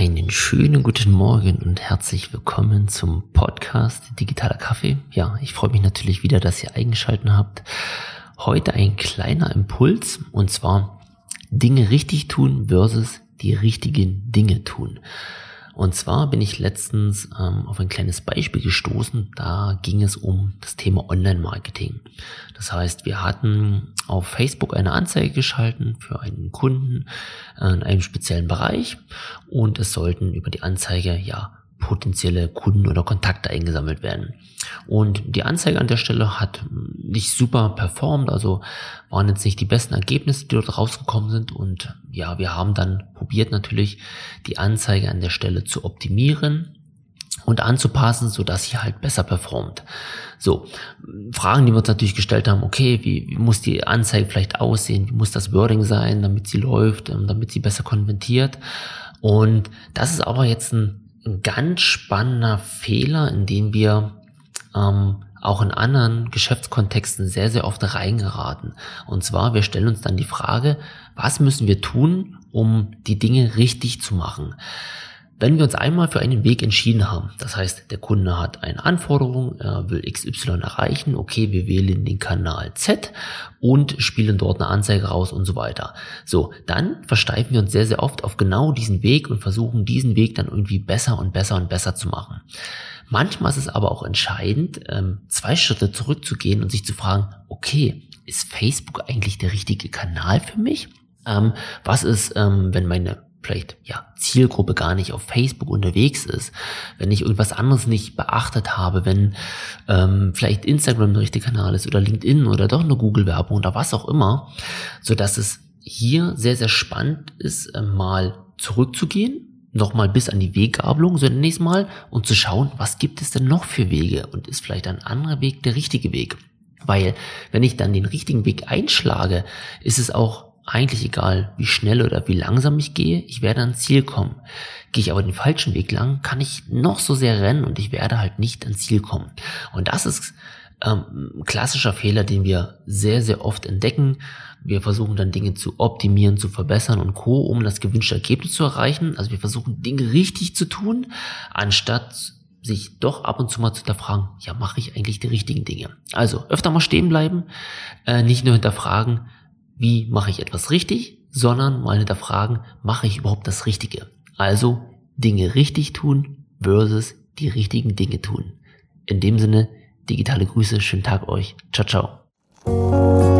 Einen schönen guten Morgen und herzlich willkommen zum Podcast Digitaler Kaffee. Ja, ich freue mich natürlich wieder, dass ihr eingeschalten habt. Heute ein kleiner Impuls und zwar Dinge richtig tun versus die richtigen Dinge tun. Und zwar bin ich letztens ähm, auf ein kleines Beispiel gestoßen. Da ging es um das Thema Online-Marketing. Das heißt, wir hatten auf Facebook eine Anzeige geschalten für einen Kunden in einem speziellen Bereich und es sollten über die Anzeige ja potenzielle Kunden oder Kontakte eingesammelt werden. Und die Anzeige an der Stelle hat nicht super performt, also waren jetzt nicht die besten Ergebnisse, die dort rausgekommen sind. Und ja, wir haben dann probiert natürlich die Anzeige an der Stelle zu optimieren und anzupassen, so dass sie halt besser performt. So, Fragen, die wir uns natürlich gestellt haben, okay, wie, wie muss die Anzeige vielleicht aussehen, wie muss das Wording sein, damit sie läuft, ähm, damit sie besser konvertiert. Und das ist aber jetzt ein ganz spannender Fehler, in den wir ähm, auch in anderen Geschäftskontexten sehr, sehr oft reingeraten. Und zwar, wir stellen uns dann die Frage, was müssen wir tun, um die Dinge richtig zu machen? Wenn wir uns einmal für einen Weg entschieden haben, das heißt, der Kunde hat eine Anforderung, er will XY erreichen, okay, wir wählen den Kanal Z und spielen dort eine Anzeige raus und so weiter. So, dann versteifen wir uns sehr, sehr oft auf genau diesen Weg und versuchen diesen Weg dann irgendwie besser und besser und besser zu machen. Manchmal ist es aber auch entscheidend, ähm, zwei Schritte zurückzugehen und sich zu fragen, okay, ist Facebook eigentlich der richtige Kanal für mich? Ähm, was ist, ähm, wenn meine vielleicht ja Zielgruppe gar nicht auf Facebook unterwegs ist, wenn ich irgendwas anderes nicht beachtet habe, wenn ähm, vielleicht Instagram der richtige Kanal ist oder LinkedIn oder doch eine Google-Werbung oder was auch immer, so dass es hier sehr sehr spannend ist, äh, mal zurückzugehen, nochmal bis an die Weggabelung, so nächstes Mal und zu schauen, was gibt es denn noch für Wege und ist vielleicht ein anderer Weg der richtige Weg. Weil wenn ich dann den richtigen Weg einschlage, ist es auch eigentlich egal, wie schnell oder wie langsam ich gehe, ich werde ans Ziel kommen. Gehe ich aber den falschen Weg lang, kann ich noch so sehr rennen und ich werde halt nicht ans Ziel kommen. Und das ist ähm, ein klassischer Fehler, den wir sehr, sehr oft entdecken. Wir versuchen dann Dinge zu optimieren, zu verbessern und co, um das gewünschte Ergebnis zu erreichen. Also wir versuchen Dinge richtig zu tun, anstatt sich doch ab und zu mal zu hinterfragen, ja, mache ich eigentlich die richtigen Dinge? Also öfter mal stehen bleiben, äh, nicht nur hinterfragen, wie mache ich etwas richtig, sondern mal hinterfragen, mache ich überhaupt das Richtige? Also Dinge richtig tun versus die richtigen Dinge tun. In dem Sinne, digitale Grüße, schönen Tag euch. Ciao, ciao.